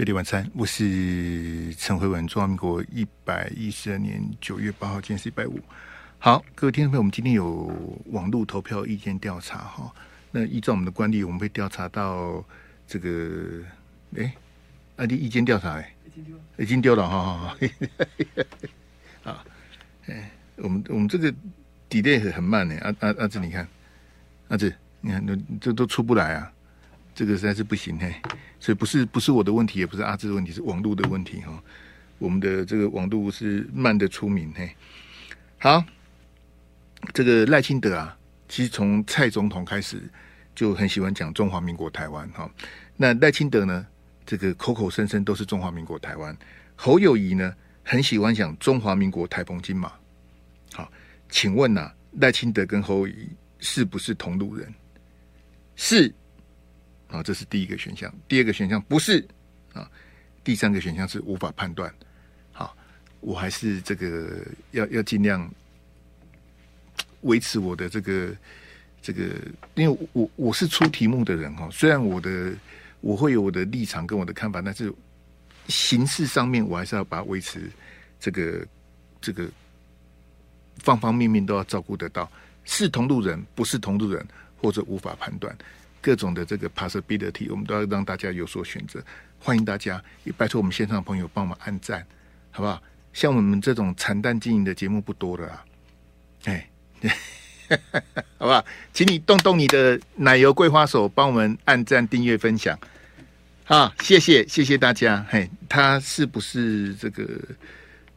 贝蒂晚餐，我是陈慧文。中华民国一百一十二年九月八号，今天是一百五。好，各位听众朋友，我们今天有网络投票意见调查哈。那依照我们的惯例，我们会调查到这个，哎，啊，你意见调查哎，已经丢了，已经丢了哈。好，好，哎，我们我们这个 delay 很慢呢。阿阿阿志，你看，阿志，你看，那这都出不来啊。这个实在是不行嘿，所以不是不是我的问题，也不是阿志的问题，是网络的问题哈。我们的这个网络是慢的出名嘿。好，这个赖清德啊，其实从蔡总统开始就很喜欢讲中华民国台湾哈。那赖清德呢，这个口口声声都是中华民国台湾。侯友宜呢，很喜欢讲中华民国台澎金马。好，请问呐、啊，赖清德跟侯友宜是不是同路人？是。啊，这是第一个选项。第二个选项不是啊，第三个选项是无法判断。好，我还是这个要要尽量维持我的这个这个，因为我我是出题目的人哈。虽然我的我会有我的立场跟我的看法，但是形式上面我还是要把它维持这个这个方方面面都要照顾得到。是同路人，不是同路人，或者无法判断。各种的这个 possibility，我们都要让大家有所选择。欢迎大家，也拜托我们线上的朋友帮我们按赞，好不好？像我们这种惨淡经营的节目不多了啊，哎，好不好？请你动动你的奶油桂花手，帮我们按赞、订阅、分享。好，谢谢，谢谢大家。嘿，他是不是这个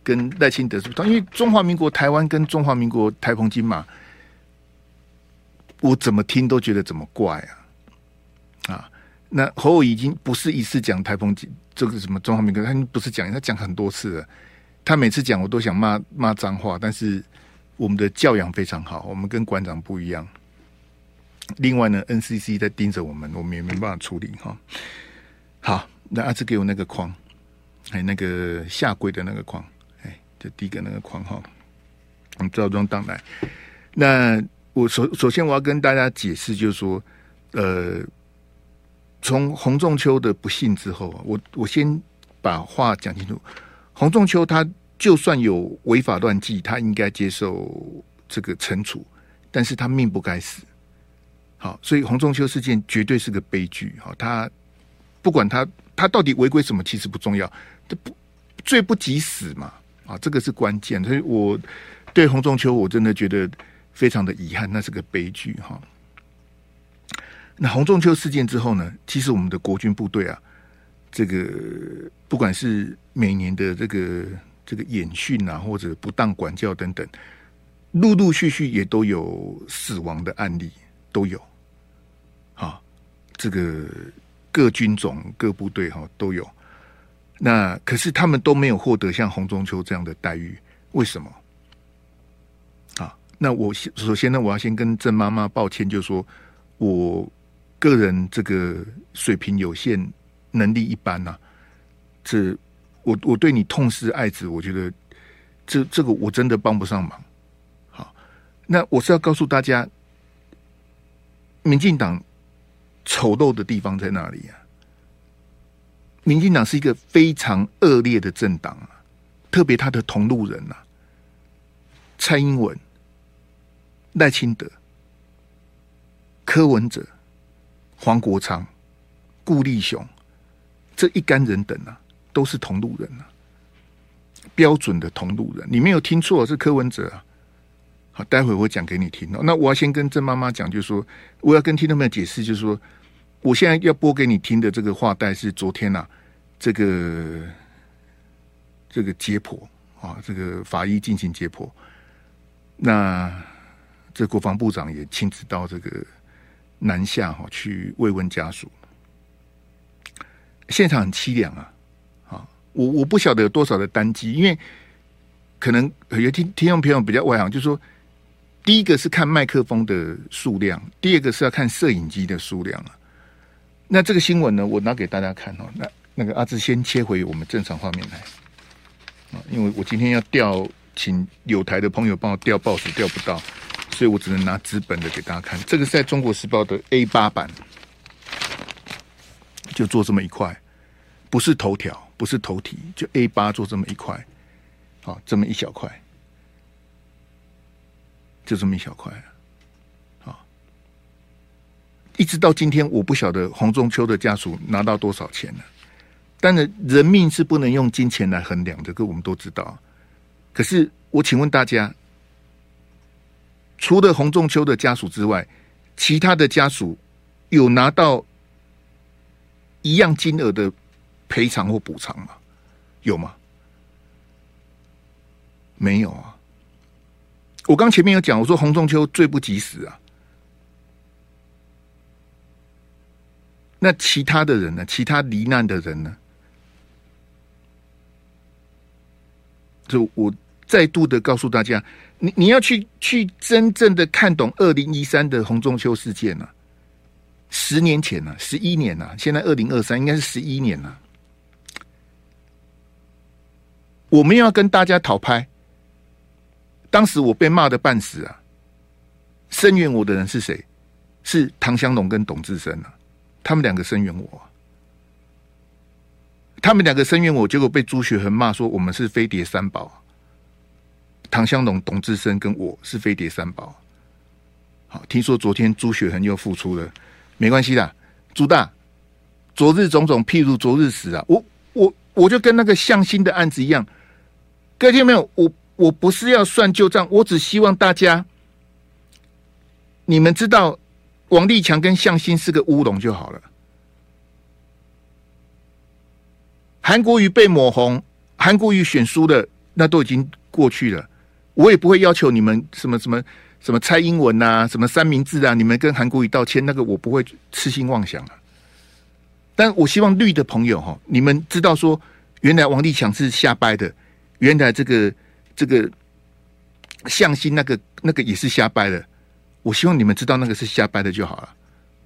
跟赖清德是不同？因为中华民国台湾跟中华民国台澎金马，我怎么听都觉得怎么怪啊。啊，那侯友已经不是一次讲台风这个什么中华民国，他不是讲，他讲很多次了。他每次讲我都想骂骂脏话，但是我们的教养非常好，我们跟馆长不一样。另外呢，NCC 在盯着我们，我们也没办法处理哈。好，那阿志给我那个框，还有那个下跪的那个框，哎，就第一个那个框哈。我们赵庄当来，那我首首先我要跟大家解释，就是说，呃。从洪仲丘的不幸之后，我我先把话讲清楚。洪仲丘他就算有违法乱纪，他应该接受这个惩处，但是他命不该死。好，所以洪仲丘事件绝对是个悲剧。好，他不管他他到底违规什么，其实不重要，这不罪不及死嘛。啊，这个是关键。所以我对洪仲丘我真的觉得非常的遗憾，那是个悲剧哈。那洪仲秋事件之后呢？其实我们的国军部队啊，这个不管是每年的这个这个演训啊，或者不当管教等等，陆陆续续也都有死亡的案例，都有。啊，这个各军种、各部队哈都有。那可是他们都没有获得像洪仲秋这样的待遇，为什么？啊，那我先首先呢，我要先跟郑妈妈抱歉，就是说我。个人这个水平有限，能力一般呐、啊，这我我对你痛失爱子，我觉得这这个我真的帮不上忙。好，那我是要告诉大家，民进党丑陋的地方在哪里啊？民进党是一个非常恶劣的政党啊，特别他的同路人呐、啊，蔡英文、赖清德、柯文哲。黄国昌、顾立雄这一干人等啊，都是同路人啊，标准的同路人。你没有听错，是柯文哲啊。好，待会我讲给你听哦。那我要先跟郑妈妈讲，就是说，我要跟听众们解释，就是说，我现在要播给你听的这个话带是昨天啊，这个这个解剖啊，这个法医进行解剖。那这国防部长也亲自到这个。南下哈去慰问家属，现场很凄凉啊！啊，我我不晓得有多少的单机，因为可能有听听众朋友比较外行，就说，第一个是看麦克风的数量，第二个是要看摄影机的数量啊。那这个新闻呢，我拿给大家看哦。那那个阿志先切回我们正常画面来啊，因为我今天要调，请有台的朋友帮我调报纸，调不到。所以我只能拿纸本的给大家看，这个是在中国时报的 A 八版，就做这么一块，不是头条，不是头题，就 A 八做这么一块，好，这么一小块，就这么一小块，好，一直到今天，我不晓得洪仲秋的家属拿到多少钱了。但是人命是不能用金钱来衡量的，这个我们都知道。可是我请问大家，除了洪仲丘的家属之外，其他的家属有拿到一样金额的赔偿或补偿吗？有吗？没有啊！我刚前面有讲，我说洪仲丘罪不及死啊。那其他的人呢？其他罹难的人呢？就我再度的告诉大家，你你要去去真正的看懂二零一三的洪仲秋事件呢、啊，十年前呢、啊，十一年了、啊，现在二零二三应该是十一年了、啊。我们要跟大家讨拍，当时我被骂的半死啊，声援我的人是谁？是唐湘龙跟董志生啊，他们两个声援我、他们两个声援我，结果被朱学恒骂说我们是飞碟三宝。唐湘龙、董志生跟我是飞碟三宝。好，听说昨天朱雪恒又复出了，没关系啦，朱大，昨日种种，譬如昨日死啊！我我我就跟那个向心的案子一样，各位听没有？我我不是要算旧账，我只希望大家你们知道王立强跟向心是个乌龙就好了。韩国瑜被抹红，韩国瑜选输的，那都已经过去了。我也不会要求你们什么什么什么蔡英文啊，什么三明治啊，你们跟韩国瑜道歉，那个我不会痴心妄想啊。但我希望绿的朋友哈，你们知道说，原来王立强是瞎掰的，原来这个这个向心那个那个也是瞎掰的。我希望你们知道那个是瞎掰的就好了。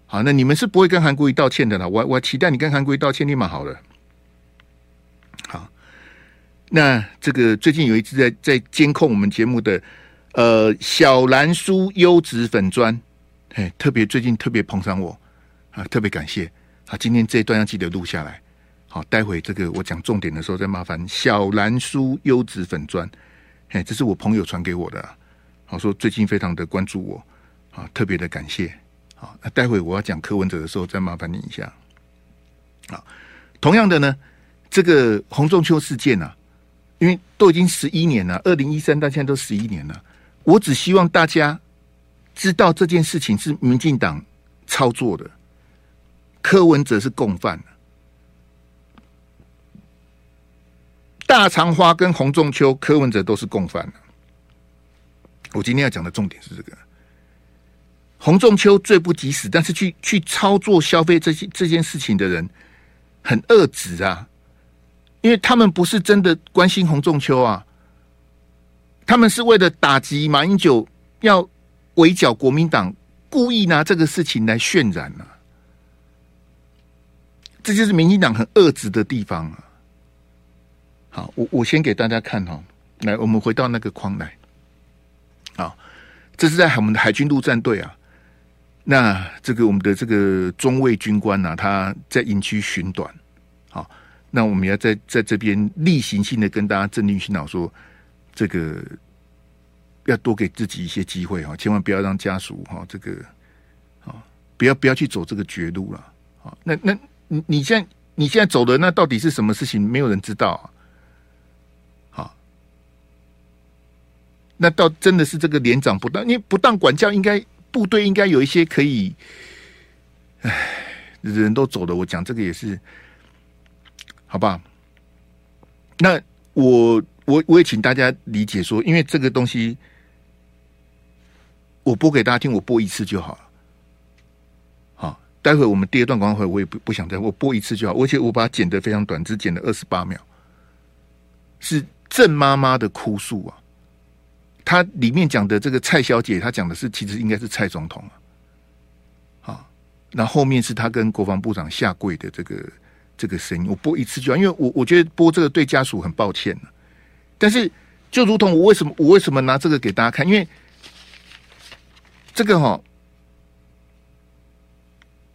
好，那你们是不会跟韩国瑜道歉的啦。我我期待你跟韩国瑜道歉，立马好了。那这个最近有一次在在监控我们节目的呃小蓝书优质粉砖，嘿，特别最近特别捧场我。啊，特别感谢。啊！今天这一段要记得录下来，好，待会这个我讲重点的时候再麻烦小蓝书优质粉砖，嘿，这是我朋友传给我的，好说最近非常的关注我。啊，特别的感谢，好，那待会我要讲柯文哲的时候再麻烦你一下，好，同样的呢。这个洪仲秋事件啊，因为都已经十一年了，二零一三到现在都十一年了。我只希望大家知道这件事情是民进党操作的，柯文哲是共犯。大长花跟洪仲丘，柯文哲都是共犯。我今天要讲的重点是这个：洪仲丘罪不及死，但是去去操作消费这些这件事情的人很恶质啊。因为他们不是真的关心洪仲丘啊，他们是为了打击马英九，要围剿国民党，故意拿这个事情来渲染啊。这就是民进党很恶质的地方啊。好，我我先给大家看哈，来，我们回到那个框来。好，这是在我们的海军陆战队啊。那这个我们的这个中尉军官啊，他在营区寻短，那我们要在在这边例行性的跟大家镇定洗脑说，这个要多给自己一些机会哈，千万不要让家属哈这个啊，不要不要去走这个绝路了啊。那那你你现在你现在走的那到底是什么事情？没有人知道啊。那到真的是这个连长不当，因为不当管教，应该部队应该有一些可以，唉，人都走了，我讲这个也是。好吧，那我我我也请大家理解说，因为这个东西我播给大家听，我播一次就好了。好，待会我们第二段广告会，我也不不想再我播一次就好，而且我把它剪得非常短，只剪了二十八秒，是郑妈妈的哭诉啊。她里面讲的这个蔡小姐，她讲的是其实应该是蔡总统啊。好，那后面是她跟国防部长下跪的这个。这个声音我播一次就好，因为我我觉得播这个对家属很抱歉。但是就如同我为什么我为什么拿这个给大家看？因为这个哈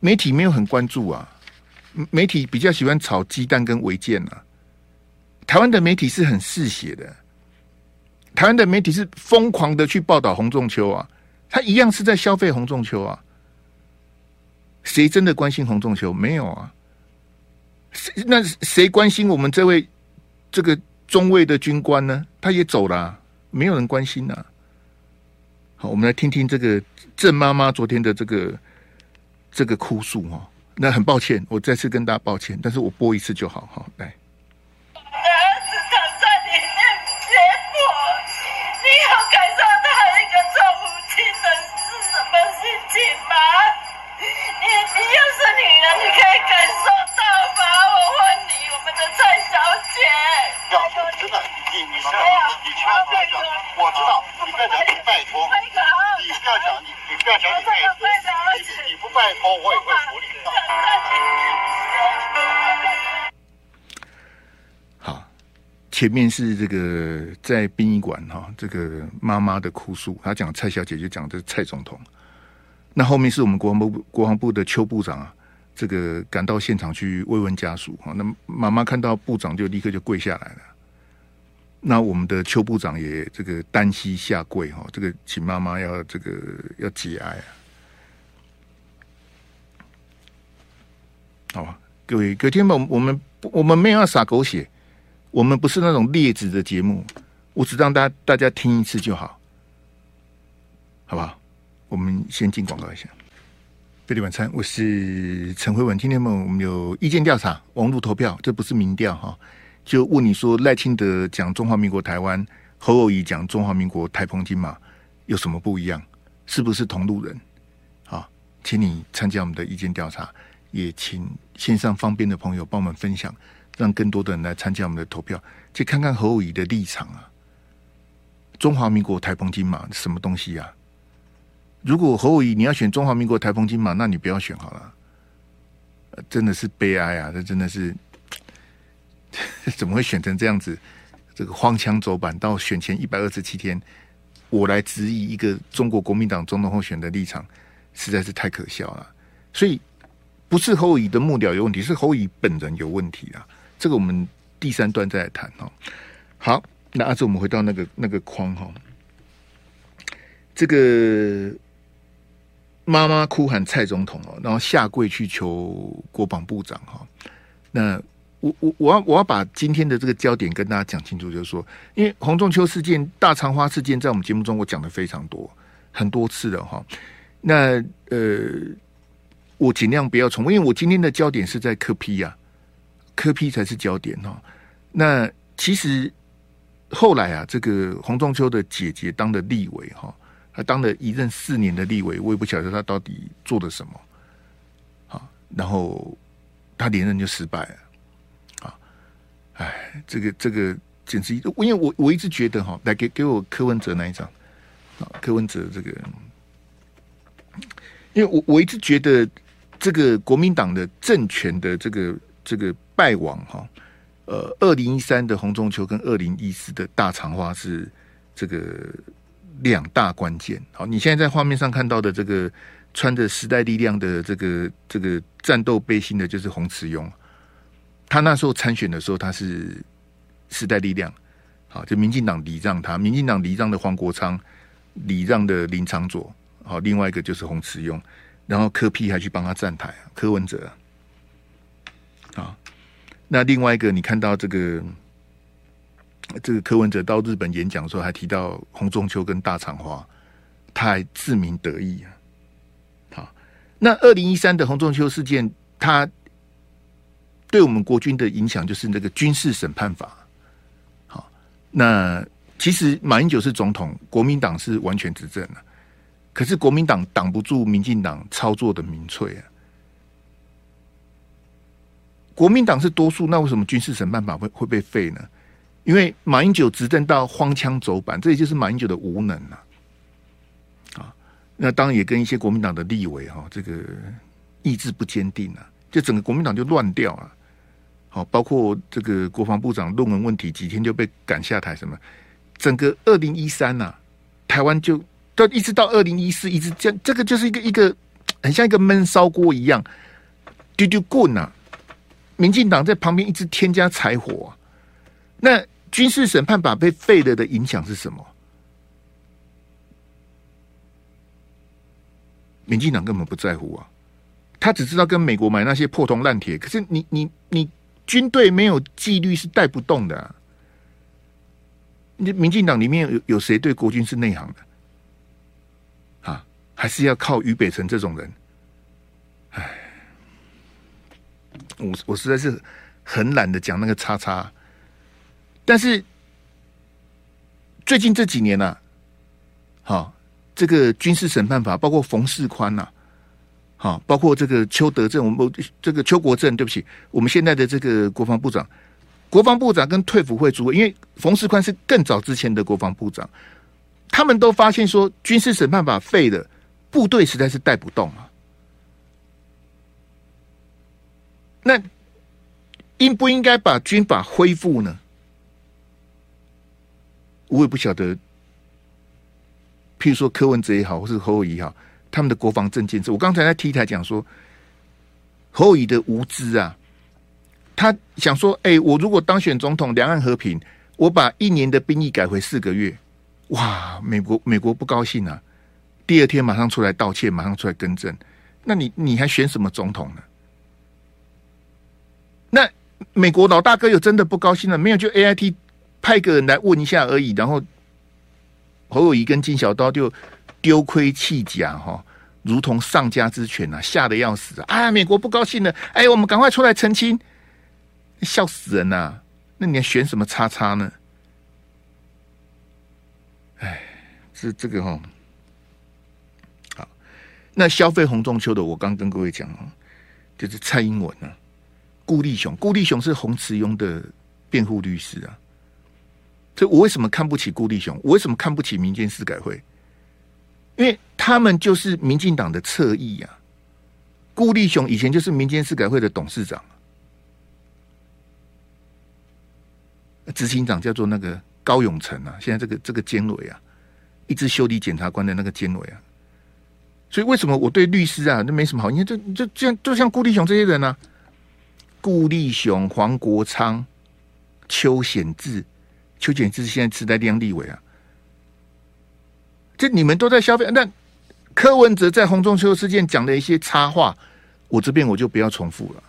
媒体没有很关注啊。媒体比较喜欢炒鸡蛋跟违建啊。台湾的媒体是很嗜血的，台湾的媒体是疯狂的去报道洪仲丘啊，他一样是在消费洪仲丘啊。谁真的关心洪仲丘？没有啊。谁那谁关心我们这位这个中尉的军官呢？他也走了，没有人关心呐。好，我们来听听这个郑妈妈昨天的这个这个哭诉哈。那很抱歉，我再次跟大家抱歉，但是我播一次就好哈。来。你不拜托我也会处理的好前面是这个在殡仪馆哈，这个妈妈的哭诉，她讲蔡小姐就讲的蔡总统。那后面是我们国防部国防部的邱部长啊，这个赶到现场去慰问家属哈。那妈妈看到部长就立刻就跪下来了。那我们的邱部长也这个单膝下跪哈，这个请妈妈要这个要节哀啊。好吧，各位各位听众，我们我们没有要撒狗血。我们不是那种劣质的节目，我只让大家大家听一次就好，好不好？我们先进广告一下。费力晚餐，我是陈慧文。今天我们有意见调查，网络投票，这不是民调哈。就问你说，赖清德讲中华民国台湾，侯友宜讲中华民国台澎金马，有什么不一样？是不是同路人？好，请你参加我们的意见调查，也请线上方便的朋友帮我们分享。让更多的人来参加我们的投票，去看看侯友宜的立场啊！中华民国台澎金马什么东西呀、啊？如果侯友宜你要选中华民国台澎金马，那你不要选好了。真的是悲哀啊！这真的是 怎么会选成这样子？这个荒腔走板，到选前一百二十七天，我来质疑一个中国国民党总统候选的立场，实在是太可笑了。所以不是侯友宜的幕僚有问题，是侯友宜本人有问题啊！这个我们第三段再来谈哈。好，那阿志，我们回到那个那个框哈。这个妈妈哭喊蔡总统哦，然后下跪去求国防部长哈。那我我我要我要把今天的这个焦点跟大家讲清楚，就是说，因为洪仲丘事件、大肠花事件，在我们节目中我讲的非常多很多次了哈。那呃，我尽量不要重复，因为我今天的焦点是在柯 P 呀。柯 P 才是焦点哦。那其实后来啊，这个洪仲丘的姐姐当的立委哈，她当了一任四年的立委，我也不晓得她到底做了什么。好，然后她连任就失败了。哎，这个这个简直，因为我我一直觉得哈，来给给我柯文哲那一张啊，柯文哲这个，因为我我一直觉得这个国民党的政权的这个这个。败亡哈，呃，二零一三的洪仲丘跟二零一四的大肠花是这个两大关键。好，你现在在画面上看到的这个穿着时代力量的这个这个战斗背心的，就是洪慈庸。他那时候参选的时候，他是时代力量，好，就民进党礼让他，民进党礼让的黄国昌，礼让的林昶佐，好，另外一个就是洪慈庸，然后柯 P 还去帮他站台，柯文哲，啊。那另外一个，你看到这个这个柯文哲到日本演讲的时候，还提到洪仲丘跟大肠花，他还自鸣得意啊。好，那二零一三的洪仲丘事件，他对我们国军的影响就是那个军事审判法。好，那其实马英九是总统，国民党是完全执政了，可是国民党挡不住民进党操作的民粹啊。国民党是多数，那为什么军事审判法会会被废呢？因为马英九执政到荒腔走板，这也就是马英九的无能啊！啊，那当然也跟一些国民党的立委哈，这个意志不坚定啊，就整个国民党就乱掉了。好，包括这个国防部长论文问题，几天就被赶下台，什么？整个二零一三呐，台湾就到一直到二零一四，一直这样，这个就是一个一个很像一个闷烧锅一样，丢丢棍呐！民进党在旁边一直添加柴火。那军事审判法被废了的影响是什么？民进党根本不在乎啊，他只知道跟美国买那些破铜烂铁。可是你你你军队没有纪律是带不动的啊。你民进党里面有有谁对国军是内行的？啊，还是要靠于北辰这种人？哎，我我实在是很懒得讲那个叉叉。但是最近这几年呢、啊，好。这个军事审判法，包括冯世宽呐，好，包括这个邱德正，我们这个邱国正，对不起，我们现在的这个国防部长，国防部长跟退辅会主委，因为冯世宽是更早之前的国防部长，他们都发现说，军事审判法废了，部队实在是带不动啊。那应不应该把军法恢复呢？我也不晓得。譬如说柯文哲也好，或是侯友宜也好，他们的国防政见是，我刚才在 T 台讲说，侯友宜的无知啊，他想说，哎、我如果当选总统，两岸和平，我把一年的兵役改回四个月，哇，美国美国不高兴啊，第二天马上出来道歉，马上出来更正，那你你还选什么总统呢？那美国老大哥有真的不高兴了没有？就 AIT 派个人来问一下而已，然后。侯友宜跟金小刀就丢盔弃甲哈，如同丧家之犬啊，吓得要死啊！哎，美国不高兴了，哎，我们赶快出来澄清，笑死人呐、啊！那你还选什么叉叉呢？哎，是这个哈。好，那消费红中秋的，我刚跟各位讲啊，就是蔡英文啊，顾立雄，顾立雄是洪慈庸的辩护律师啊。这我为什么看不起顾立雄？我为什么看不起民间司改会？因为他们就是民进党的侧翼呀。顾立雄以前就是民间司改会的董事长，执行长叫做那个高永成啊。现在这个这个监委啊，一直修理检察官的那个监委啊。所以为什么我对律师啊，那没什么好？你看，就就这样，就像顾立雄这些人啊，顾立雄、黄国昌、邱显志。邱显志现在是在当立委啊，这你们都在消费。那柯文哲在洪仲秋事件讲的一些插话，我这边我就不要重复了，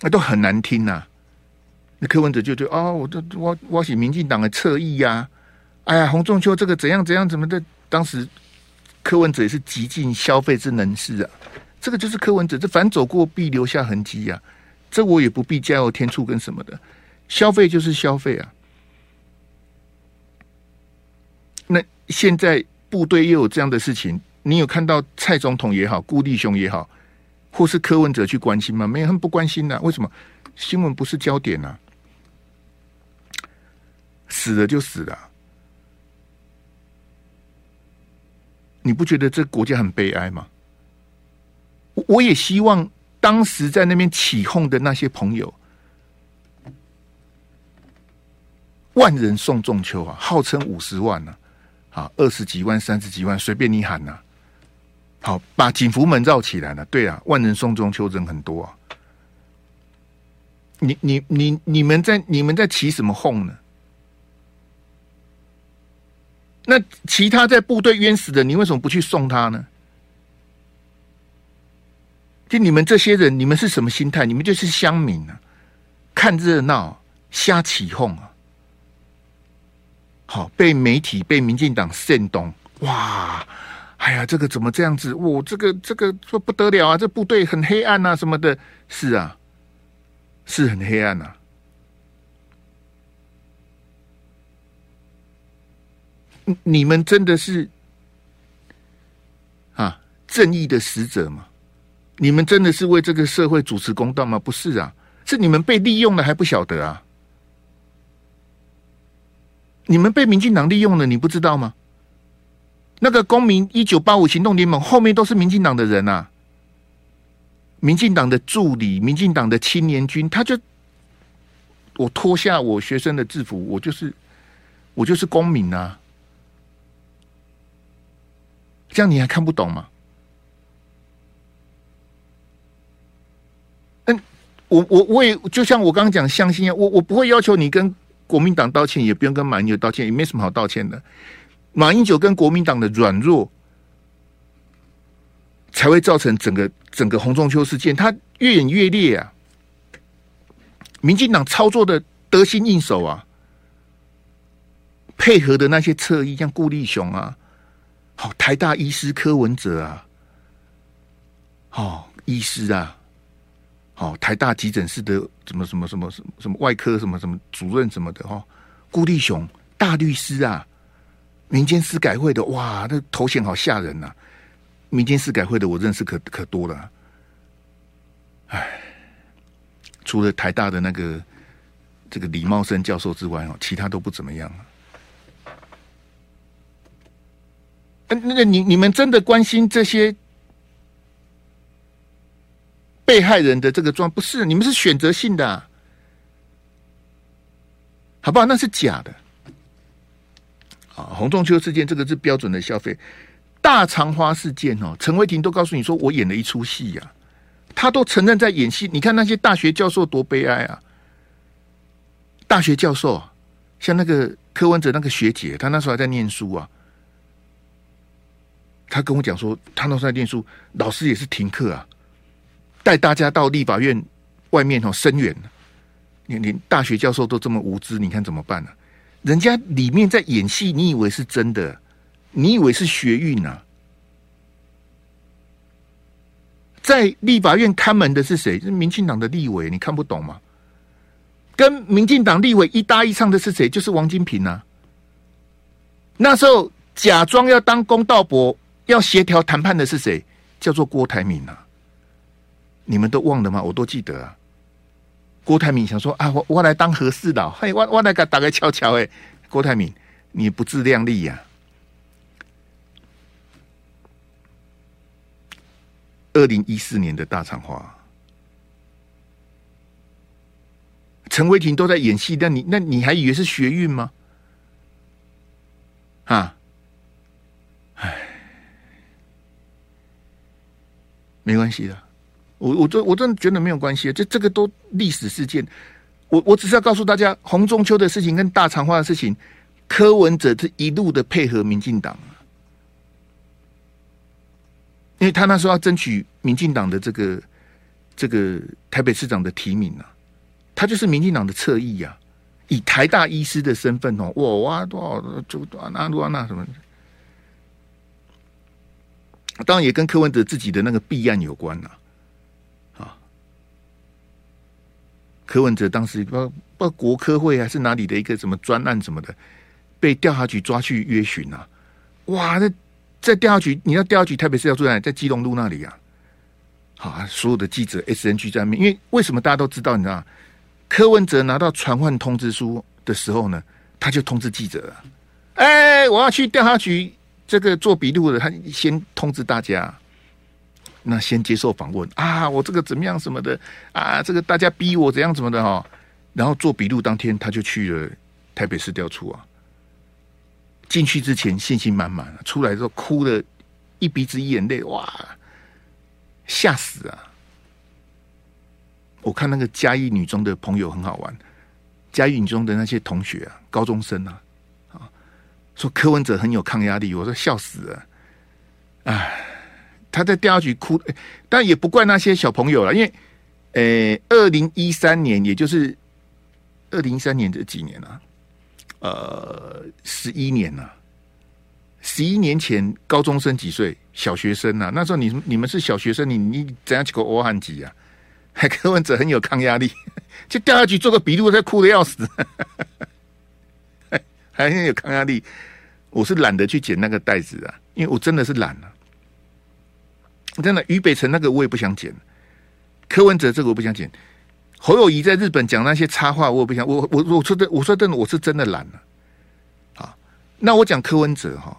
那都很难听呐、那柯文哲就就哦，我都我我是民进党的侧翼呀，哎呀，洪仲秋这个怎样怎样怎么的？当时柯文哲也是极尽消费之能事啊，这个就是柯文哲，这凡走过必留下痕迹呀、啊，这我也不必加油添醋跟什么的，消费就是消费啊。那现在部队又有这样的事情，你有看到蔡总统也好，顾立雄也好，或是柯文哲去关心吗？没有，他们不关心呐、为什么？新闻不是焦点呐、啊？死了就死了，你不觉得这国家很悲哀吗？我也希望当时在那边起哄的那些朋友，万人送中秋啊，号称五十万呢、啊。好，二十几万、三十几万，随便你喊呐、好，把景福门绕起来了。对啊，万人送中秋人很多啊。你、你、你、你们在你们在起什么哄呢？那其他在部队冤死的，你为什么不去送他呢？就你们这些人，你们是什么心态？你们就是乡民啊，看热闹，瞎起哄啊。好，被媒体、被民进党煽动，哇！哎呀，这个怎么这样子？我这个这个说不得了啊！这部队很黑暗啊，什么的？是啊，是很黑暗啊。你们真的是啊正义的使者吗？你们真的是为这个社会主持公道吗？不是啊，是你们被利用了还不晓得啊。你们被民进党利用了，你不知道吗？那个公民一九八五行动联盟后面都是民进党的人啊，民进党的助理，民进党的青年军，他就我脱下我学生的制服，我就是我就是公民啊，这样你还看不懂吗？嗯，我我我也就像我刚刚讲，相信啊，我我不会要求你跟国民党道歉，也不用跟马英九道歉，也没什么好道歉的。马英九跟国民党的软弱，才会造成整个整个洪仲秋事件，他越演越烈啊！民进党操作的得心应手啊，配合的那些侧翼，像顾立雄啊，好台大医师柯文哲啊，好医师啊，好台大急诊室的什么什么什么什么什么外科什么什么主任什么的哈，顾立雄大律师啊，民间司改会的哇，那头衔好吓人呐、民间司改会的我认识可可多了，哎，除了台大的那个这个李茂生教授之外哦，其他都不怎么样。那那个你你们真的关心这些被害人的这个状？不是，你们是选择性的，好不好？那是假的。啊，洪仲丘事件这个是标准的消费。大肠花事件哦，陈为廷都告诉你说，我演了一出戏呀，他都承认在演戏。你看那些大学教授多悲哀啊！大学教授像那个柯文哲那个学姐，她那时候还在念书啊。他跟我讲说，他那时候在念书，老师也是停课啊，带大家到立法院外面哦声援。你连大学教授都这么无知，你看怎么办呢？人家里面在演戏，你以为是真的？你以为是学运啊？在立法院看门的是谁？是民进党的立委，你看不懂吗？跟民进党立委一搭一唱的是谁？就是王金平啊。那时候假装要当公道伯，要协调谈判的是谁？叫做郭台铭啊。你们都忘了吗？我都记得啊。郭台铭想说啊，我我来当和事佬，嘿，我我来给大家瞧瞧，哎，郭台铭，你不自量力呀、啊？二零一四年的大肠花，陈伟霆都在演戏，那你那你还以为是学运吗？啊，哎，没关系的，我我真我真的觉得没有关系，这这个都历史事件，我我只是要告诉大家，洪仲丘的事情跟大肠化的事情，柯文哲这一路的配合民进党。因为他那时候要争取民进党的这个这个台北市长的提名啊，他就是民进党的侧翼啊，以台大医师的身份哦，哇哇多少就多那多那什么，当然也跟柯文哲自己的那个弊案有关呐，啊，柯文哲当时不知道不国科会还是哪里的一个什么专案什么的，被调查局抓去约询啊，哇那。在调查局，你要调查局台北市要住在在基隆路那里啊。好啊，所有的记者 SNG 在那边，因为为什么大家都知道？你知道，柯文哲拿到传唤通知书的时候呢，他就通知记者了。哎，我要去调查局这个做笔录的，他先通知大家，那先接受访问啊，我这个怎么样什么的啊，这个大家逼我怎样怎么的哈，然后做笔录当天他就去了台北市调处啊。进去之前信心满满，出来之后哭的一鼻子眼泪，哇，吓死啊！我看那个嘉义女中的朋友很好玩，嘉义女中的那些同学啊，高中生啊，啊，说柯文哲很有抗压力，我说笑死了，哎，他在调查局哭，但也不怪那些小朋友了，因为，呃，二零一三年，也就是二零一三年这几年啊。呃，十一年了，十一年前高中生几岁？小学生啊，那时候你你们是小学生，你你怎样去个欧汉级啊？还 柯文哲很有抗压力，就调下去做个笔录，他哭的要死，还很有抗压力。我是懒得去捡那个袋子啊，因为我真的是懒了、啊。真的，俞北辰那个我也不想剪，柯文哲这个我不想剪。侯友宜在日本讲那些插话，我也不想。我我我说的，我说真的，我是真的懒了。啊，那我讲柯文哲哈，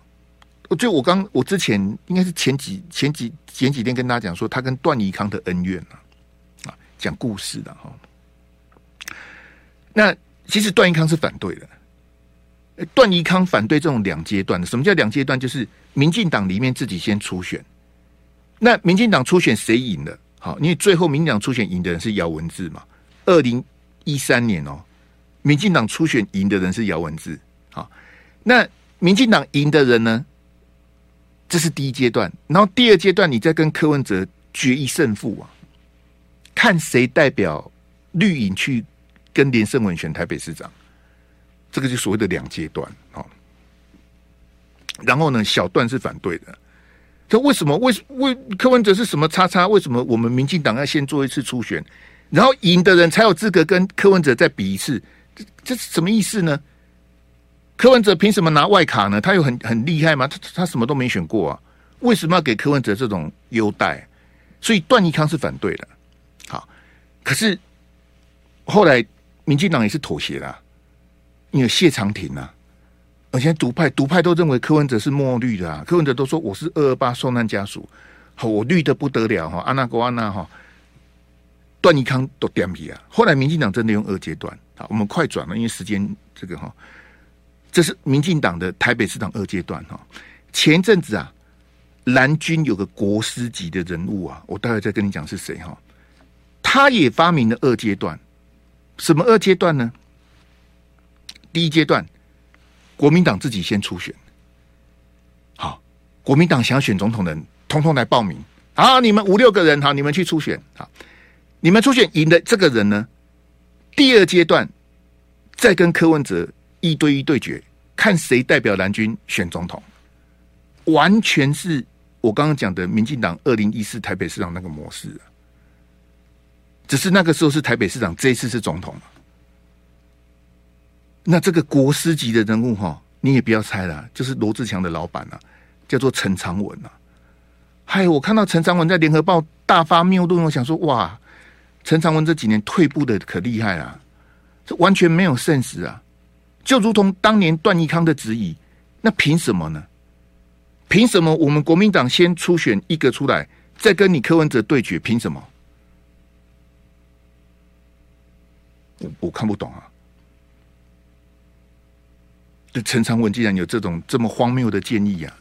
就我刚我之前应该是前几前几前几天跟大家讲说，他跟段宜康的恩怨啊，讲故事的哈。那其实段宜康是反对的，段宜康反对这种两阶段的。什么叫两阶段？就是民进党里面自己先初选，那民进党初选谁赢了？好，因为最后民进党初选赢的人是姚文智嘛。二零一三年哦，民进党初选赢的人是姚文智。好，那民进党赢的人呢？这是第一阶段，然后第二阶段，你再跟柯文哲决一胜负啊，看谁代表绿营去跟连胜文选台北市长，这个就所谓的两阶段啊。然后呢，小段是反对的，这为什么？为为柯文哲是什么叉叉？为什么我们民进党要先做一次初选，然后赢的人才有资格跟柯文哲再比一次？这这是什么意思呢？柯文哲凭什么拿外卡呢？他有很很厉害吗？他他什么都没选过啊？为什么要给柯文哲这种优待？所以段宜康是反对的。好，可是后来民进党也是妥协了，因为谢长廷啊，而且独派独派都认为柯文哲是墨绿的啊。柯文哲都说我是二二八受难家属，好，我绿的不得了哈，安娜国安娜哈，段宜康都点皮啊。后来民进党真的用二阶段，好，我们快转了，因为时间这个哈。这是民进党的台北市长二阶段哈。前阵子啊，蓝军有个国师级的人物啊，我待会再跟你讲是谁哈。他也发明了二阶段，什么二阶段呢？第一阶段，国民党自己先初选，好，国民党想要选总统的人，通通来报名。好，你们五六个人，好，你们去初选。好，你们初选赢的这个人呢，第二阶段再跟柯文哲。一对一对决，看谁代表蓝军选总统，完全是我刚刚讲的民进党二零一四台北市长那个模式，只是那个时候是台北市长，这一次是总统。那这个国师级的人物哈，你也不要猜了，就是罗志强的老板啊，叫做陈长文啊。嗨，我看到陈长文在联合报大发谬论，我想说哇，陈长文这几年退步的可厉害啊，这完全没有 sense 啊。就如同当年段宜康的质疑，那凭什么呢？凭什么我们国民党先初选一个出来，再跟你柯文哲对决？凭什么？我我看不懂啊！陈长文竟然有这种这么荒谬的建议呀、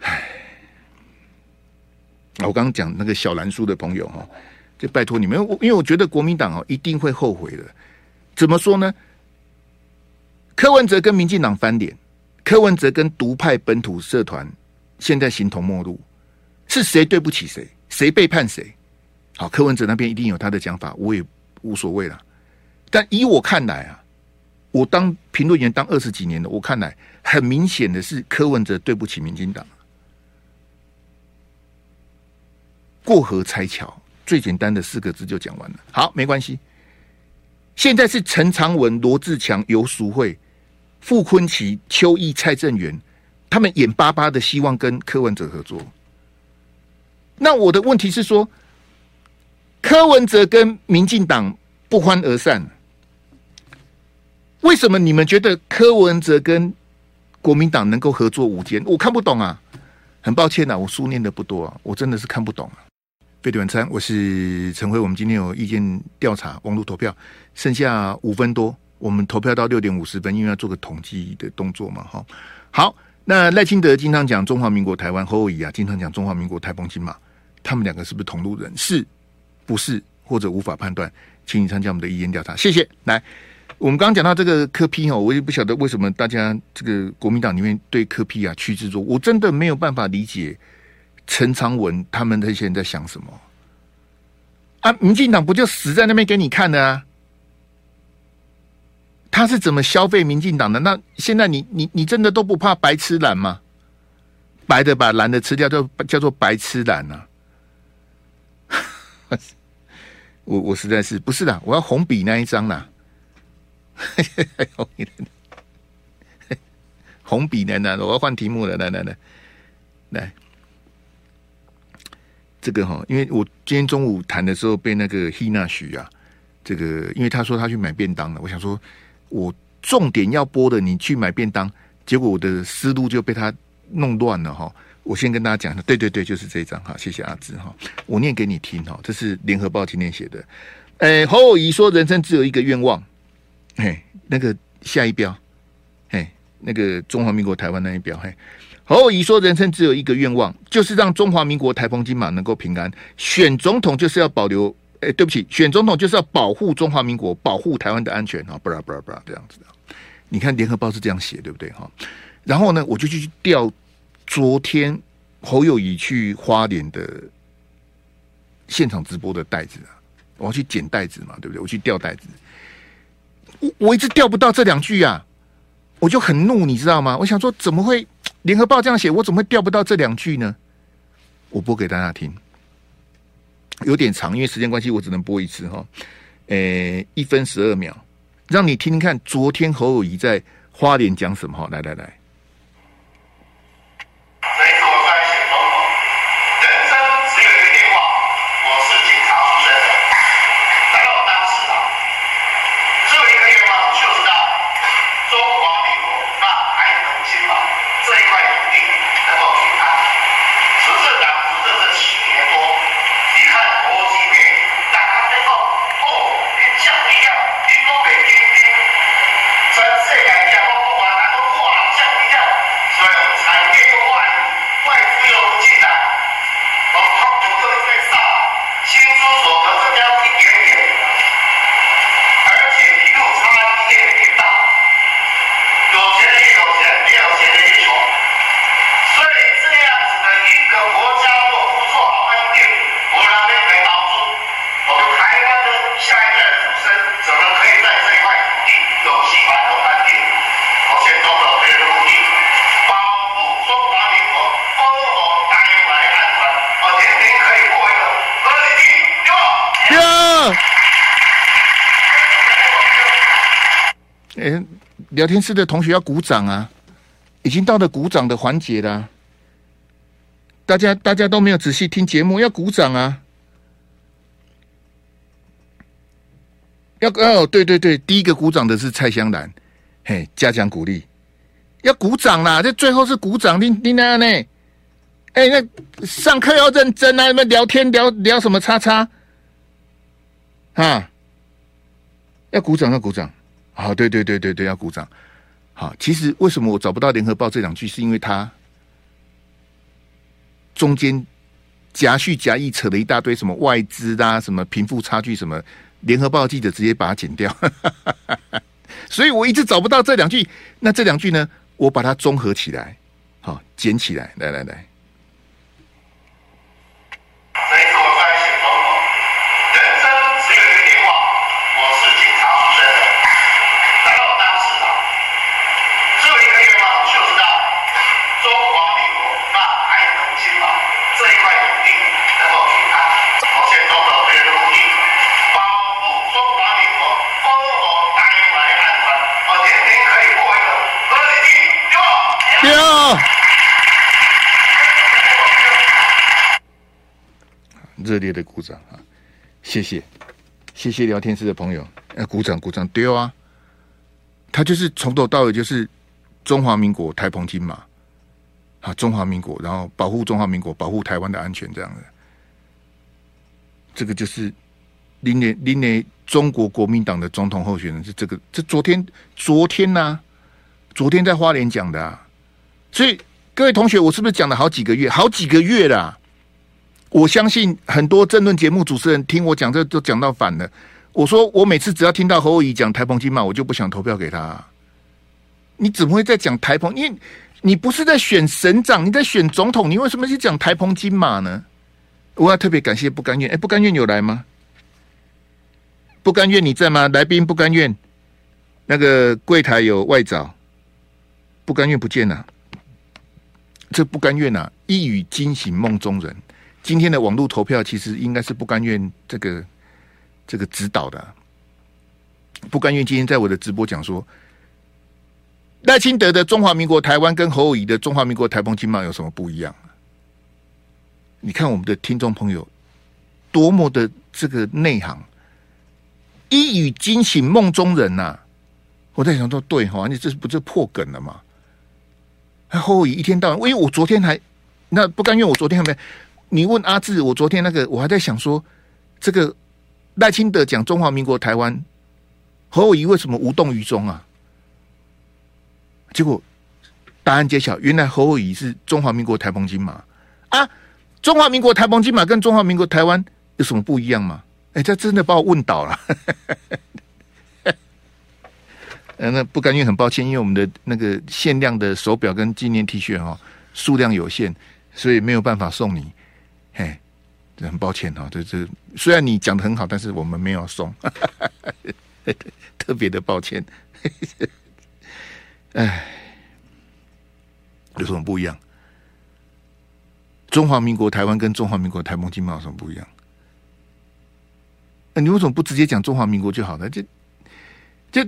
啊！唉，我刚刚讲那个小蓝书的朋友哈，就拜托你们，因为我觉得国民党哦一定会后悔的。怎么说呢？柯文哲跟民进党翻脸，柯文哲跟独派本土社团现在形同陌路，是谁对不起谁？谁背叛谁？好，柯文哲那边一定有他的讲法，我也无所谓了。但以我看来啊，我当评论员当二十几年了，我看来很明显的是柯文哲对不起民进党。过河拆桥，最简单的四个字就讲完了。好，没关系。现在是陈长文、罗志强、游淑慧。傅崐萁、邱毅、蔡正元，他们眼巴巴的希望跟柯文哲合作。那我的问题是说，柯文哲跟民进党不欢而散，为什么你们觉得柯文哲跟国民党能够合作五间？我看不懂啊！很抱歉啊，我书念的不多啊，我真的是看不懂啊。飞碟晚餐，我是陈辉，我们今天有意见调查，网络投票，剩下五分多。我们投票到六点五十分，因为要做个统计的动作嘛，哈。好，那赖清德经常讲中华民国台湾，侯友宜啊经常讲中华民国台澎金马，他们两个是不是同路人？是不是？或者无法判断，请你参加我们的意见调查。谢谢。来，我们刚刚讲到这个柯 P 哈，我也不晓得为什么大家这个国民党里面对柯 P 啊趋之若鹜，我真的没有办法理解陈长文他们这些人在想什么啊？民进党不就死在那边给你看的啊？他是怎么消费民进党的？那现在你你你真的都不怕白吃蓝吗？白的把蓝的吃掉，就叫做白吃蓝呢、啊？我我实在是不是的，我要红笔那一张啦。红笔来来，我要换题目了，来来来来，这个哈，因为我今天中午谈的时候被那个希娜许啊，这个因为他说他去买便当了，我想说。我重点要播的，你去买便当，结果我的思路就被他弄乱了哈。我先跟大家讲，对对对，就是这一张哈，谢谢阿志哈。我念给你听哈，这是联合报今天写的。诶，侯友宜说人生只有一个愿望，嘿，那个下一标，嘿，那个中华民国台湾那一标，嘿，侯友宜说：“人生只有一个愿望，就是让中华民国台澎金马能够平安。选总统就是要保留，哎，对不起，选总统就是要保护中华民国，保护台湾的安全啊！不啦不啦不啦，这样子的。你看联合报是这样写，对不对？哈，然后呢，我就去调昨天侯友宜去花莲的现场直播的袋子啊，我要去捡袋子嘛，对不对？我去调袋子，我我一直钓不到这两句啊，我就很怒，你知道吗？我想说，怎么会？”联合报这样写，我怎么会钓不到这两句呢？我播给大家听，有点长，因为时间关系，我只能播一次哈。诶，一分十二秒，让你听听看，昨天侯友谊在花莲讲什么哈？来来来。聊天室的同学要鼓掌啊！已经到了鼓掌的环节了。大家大家都没有仔细听节目，要鼓掌啊！要哦，对对对，第一个鼓掌的是蔡香兰，嘿，嘉奖鼓励，要鼓掌啦！这最后是鼓掌，你你那呢？哎，那上课要认真啊！你们聊天聊聊什么叉叉？啊，要鼓掌要鼓掌。好，对对对对对，要鼓掌。好，其实为什么我找不到联合报这两句，是因为他中间夹叙夹议扯了一大堆什么外资啦、什么贫富差距什么，联合报记者直接把它剪掉，所以我一直找不到这两句。那这两句呢，我把它综合起来，好，剪起来，来来来。热烈的鼓掌啊！谢谢，谢谢聊天室的朋友。呃，鼓掌鼓掌，对啊，他就是从头到尾就是中华民国台澎金马啊，中华民国，然后保护中华民国，保护台湾的安全，这样的。这个就是林年林年中国国民党的总统候选人是这个，这昨天昨天呢、昨天在花莲讲的啊。所以各位同学，我是不是讲了好几个月，好几个月了？我相信很多政论节目主持人听我讲这都讲到反了。我说我每次只要听到侯友宜讲台澎金马，我就不想投票给他。你怎么会在讲台澎？因为你不是在选省长，你在选总统，你为什么去讲台澎金马呢？我要特别感谢不甘愿。哎，不甘愿有来吗？不甘愿你在吗？来宾不甘愿，那个柜台有外找，不甘愿不见了。这不甘愿呐，一语惊醒梦中人。今天的网络投票其实应该是不甘愿这个这个指导的、不甘愿今天在我的直播讲说，赖清德的中华民国台湾跟侯友宜的中华民国台澎金马有什么不一样？你看我们的听众朋友多么的这个内行，一语惊醒梦中人呐、我在想说，对哈，你这是不是破梗了吗？侯友宜一天到晚，因为我昨天还那不甘愿，我昨天还没。你问阿志，我昨天那个我还在想说，这个赖清德讲中华民国台湾，侯友宜为什么无动于衷啊？结果答案揭晓，原来侯友宜是中华民国台澎金马啊！中华民国台澎金马跟中华民国台湾有什么不一样吗？哎，这真的把我问倒了。嗯，那不甘愿，很抱歉，因为我们的那个限量的手表跟纪念 T 恤哈，数量有限，所以没有办法送你。嘿，这很抱歉哈，这这虽然你讲的很好，但是我们没有送，特别的抱歉。哎，有什么不一样？中华民国台湾跟中华民国台澎金马有什么不一样？你为什么不直接讲中华民国就好了？就就。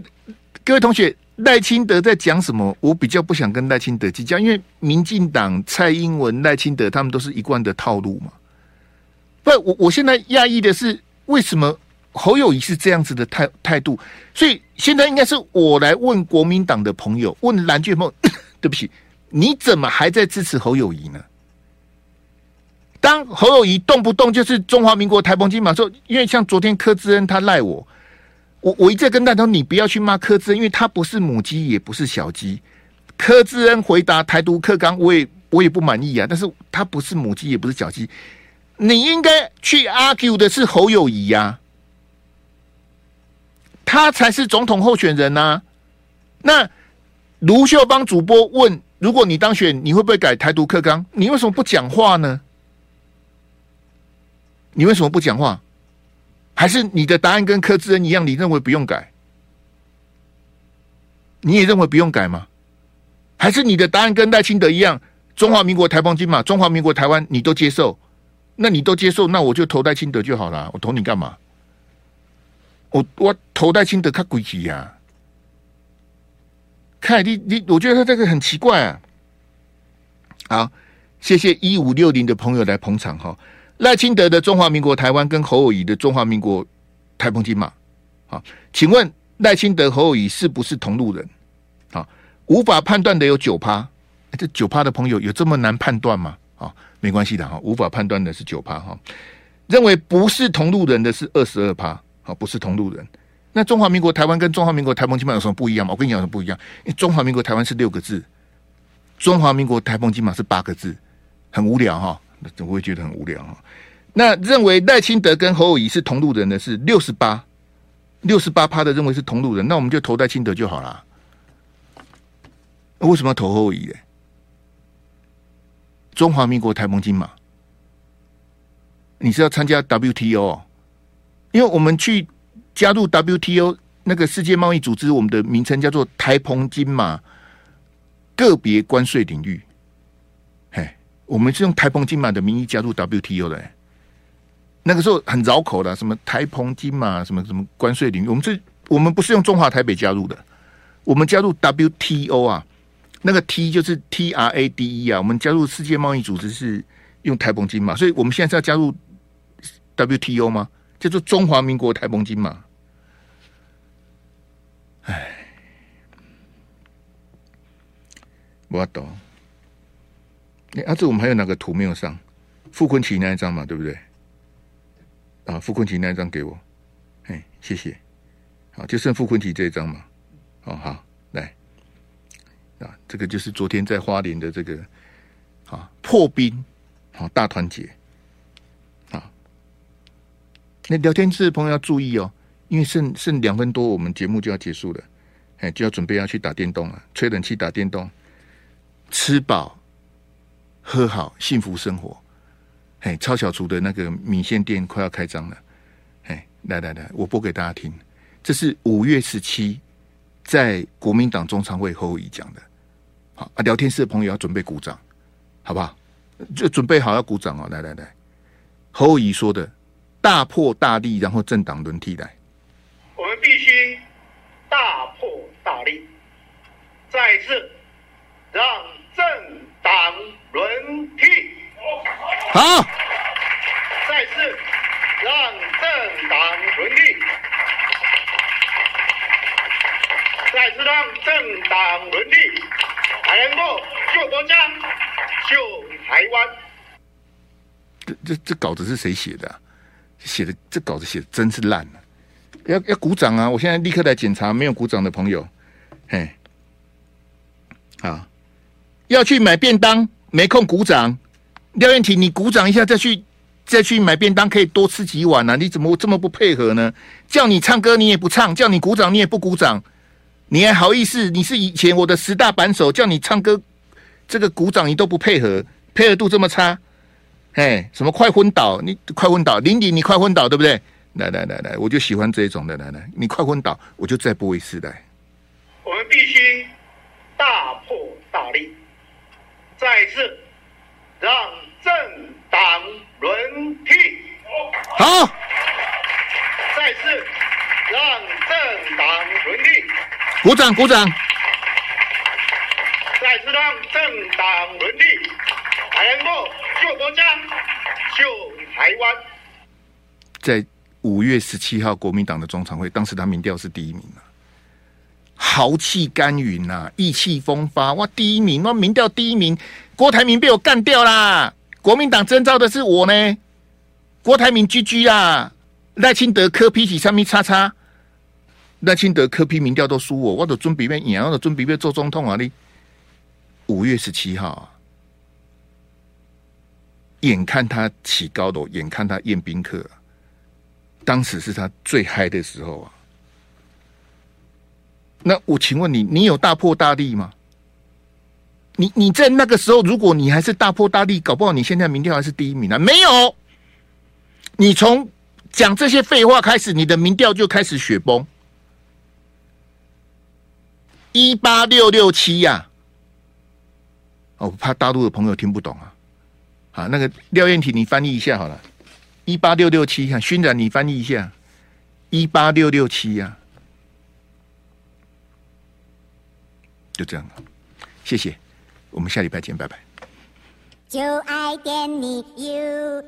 各位同学，赖清德在讲什么？我比较不想跟赖清德计较，因为民进党、蔡英文、赖清德他们都是一贯的套路嘛。不，我我现在讶异的是，为什么侯友谊是这样子的态态度？所以现在应该是我来问国民党的朋友，问蓝俊鹏，对不起，你怎么还在支持侯友宜呢？当侯友宜动不动就是中华民国台澎金马说，因为像昨天柯志恩他赖我。我我一直跟大家说，你不要去骂柯志恩，因为他不是母鸡，也不是小鸡。柯志恩回答台独克刚，我也我也不满意啊。但是他不是母鸡，也不是小鸡。你应该去 argue 的是侯友宜呀、啊，他才是总统候选人呐、啊。那卢秀邦主播问：如果你当选，你会不会改台独课纲？你为什么不讲话呢？你为什么不讲话？还是你的答案跟柯志恩一样？你认为不用改？你也认为不用改吗？还是你的答案跟赖清德一样？中华民国台邦金马，中华民国台湾，你都接受？那你都接受，那我就投戴清德就好了。我投你干嘛？我我投戴清德，他诡异呀！看你你，我觉得他这个很奇怪啊。好，谢谢一五六零的朋友来捧场哈。赖清德的中华民国台湾跟侯友宜的中华民国台澎金马，好，请问赖清德侯友宜是不是同路人？好，无法判断的有九趴，这九趴的朋友有这么难判断吗？好，没关系的哈，无法判断的是九趴哈，认为不是同路人的是二十二趴，好，不是同路人。那中华民国台湾跟中华民国台风金马有什么不一样吗？我跟你讲有什么不一样，因为中华民国台湾是六个字，中华民国台风金马是八个字，很无聊哈。那怎么会觉得很无聊哈？那认为赖清德跟侯友宜是同路人的是六十八，六十八趴的认为是同路人，那我们就投赖清德就好了。为什么要投侯友宜呢？中华民国台澎金马，你是要参加 WTO？因为我们去加入 WTO 那个世界贸易组织，我们的名称叫做台澎金马个别关税领域。嘿我们是用台澎金马的名义加入 WTO 的，欸，那个时候很绕口的，什么台澎金马，什么什么关税领域，我们这我们不是用中华台北加入的，我们加入 WTO 啊，那个 T 就是 TRADE 啊，我们加入世界贸易组织是用台澎金马，所以我们现在是要加入 WTO 吗？叫做中华民国台澎金马。哎，我懂。哎，阿、啊、志，我们还有哪个图没有上？傅坤奇那一张嘛，对不对？啊，傅坤奇那一张给我，哎，谢谢。好，就剩傅坤奇这一张嘛。哦，好，啊，这个就是昨天在花莲的这个啊破冰，好大团结。啊，那聊天室的朋友要注意哦，因为剩剩两分多，我们节目就要结束了，哎，就要准备要去打电动了，吹冷气打电动，吃饱。喝好，幸福生活。嘿，超小厨的那个米线店快要开张了。嘿，来来来，我播给大家听。这是五月十七在国民党中常会侯友讲的。好啊，聊天室的朋友要准备鼓掌，好不好？就准备好要鼓掌哦。来来来，侯友宜说的“大破大立”，然后政党轮替来。我们必须大破大立，再次让政党。轮替，好，再次让政党轮替，再次让政党轮替，才能够救国家、救台湾。这这这稿子是谁写的、啊？写的这稿子写的真是烂了、要要鼓掌啊！我现在立刻来检查，没有鼓掌的朋友，嘿，好。要去买便当，没空鼓掌。廖燕婷，你鼓掌一下，再去再去买便当，可以多吃几碗啊？你怎么这么不配合呢？叫你唱歌你也不唱，叫你鼓掌你也不鼓掌，你还好意思？你是以前我的十大板手，叫你唱歌这个鼓掌你都不配合，配合度这么差，哎，什么快昏倒？你快昏倒，林迪你快昏倒对不对？来来来来，我就喜欢这种的，来来，你快昏倒，我就再播一次来。我们必须大破大立，再次让政党轮替。好，再次让政党轮替。鼓掌鼓掌。再次让政党轮替，才能够救国家、救台湾。在五月十七号国民党的中常会，当时他民调是第一名啊。豪气干云呐、啊，意气风发哇！第一名，哇！民调第一名，郭台铭被我干掉啦！国民党征召的是我呢，郭台铭居居啊！赖清德柯 P 起上面叉叉，赖清德柯批民调都输我，我都准备要赢，我都准备要做总统啊！你五月十七号啊，眼看他起高楼，眼看他宴宾客，当时是他最嗨的时候啊！那我请问你，你有大破大立吗？你你在那个时候，如果你还是大破大立，搞不好你现在民调还是第一名啊？没有，你从讲这些废话开始，你的民调就开始雪崩，一八六六七呀！哦，怕大陆的朋友听不懂啊。啊，那个廖燕婷，你翻译一下好了，一八六六七，看勋然，你翻译一下，一八六六七呀。就这样了，谢谢，我们下礼拜见，拜拜。就爱点你 U。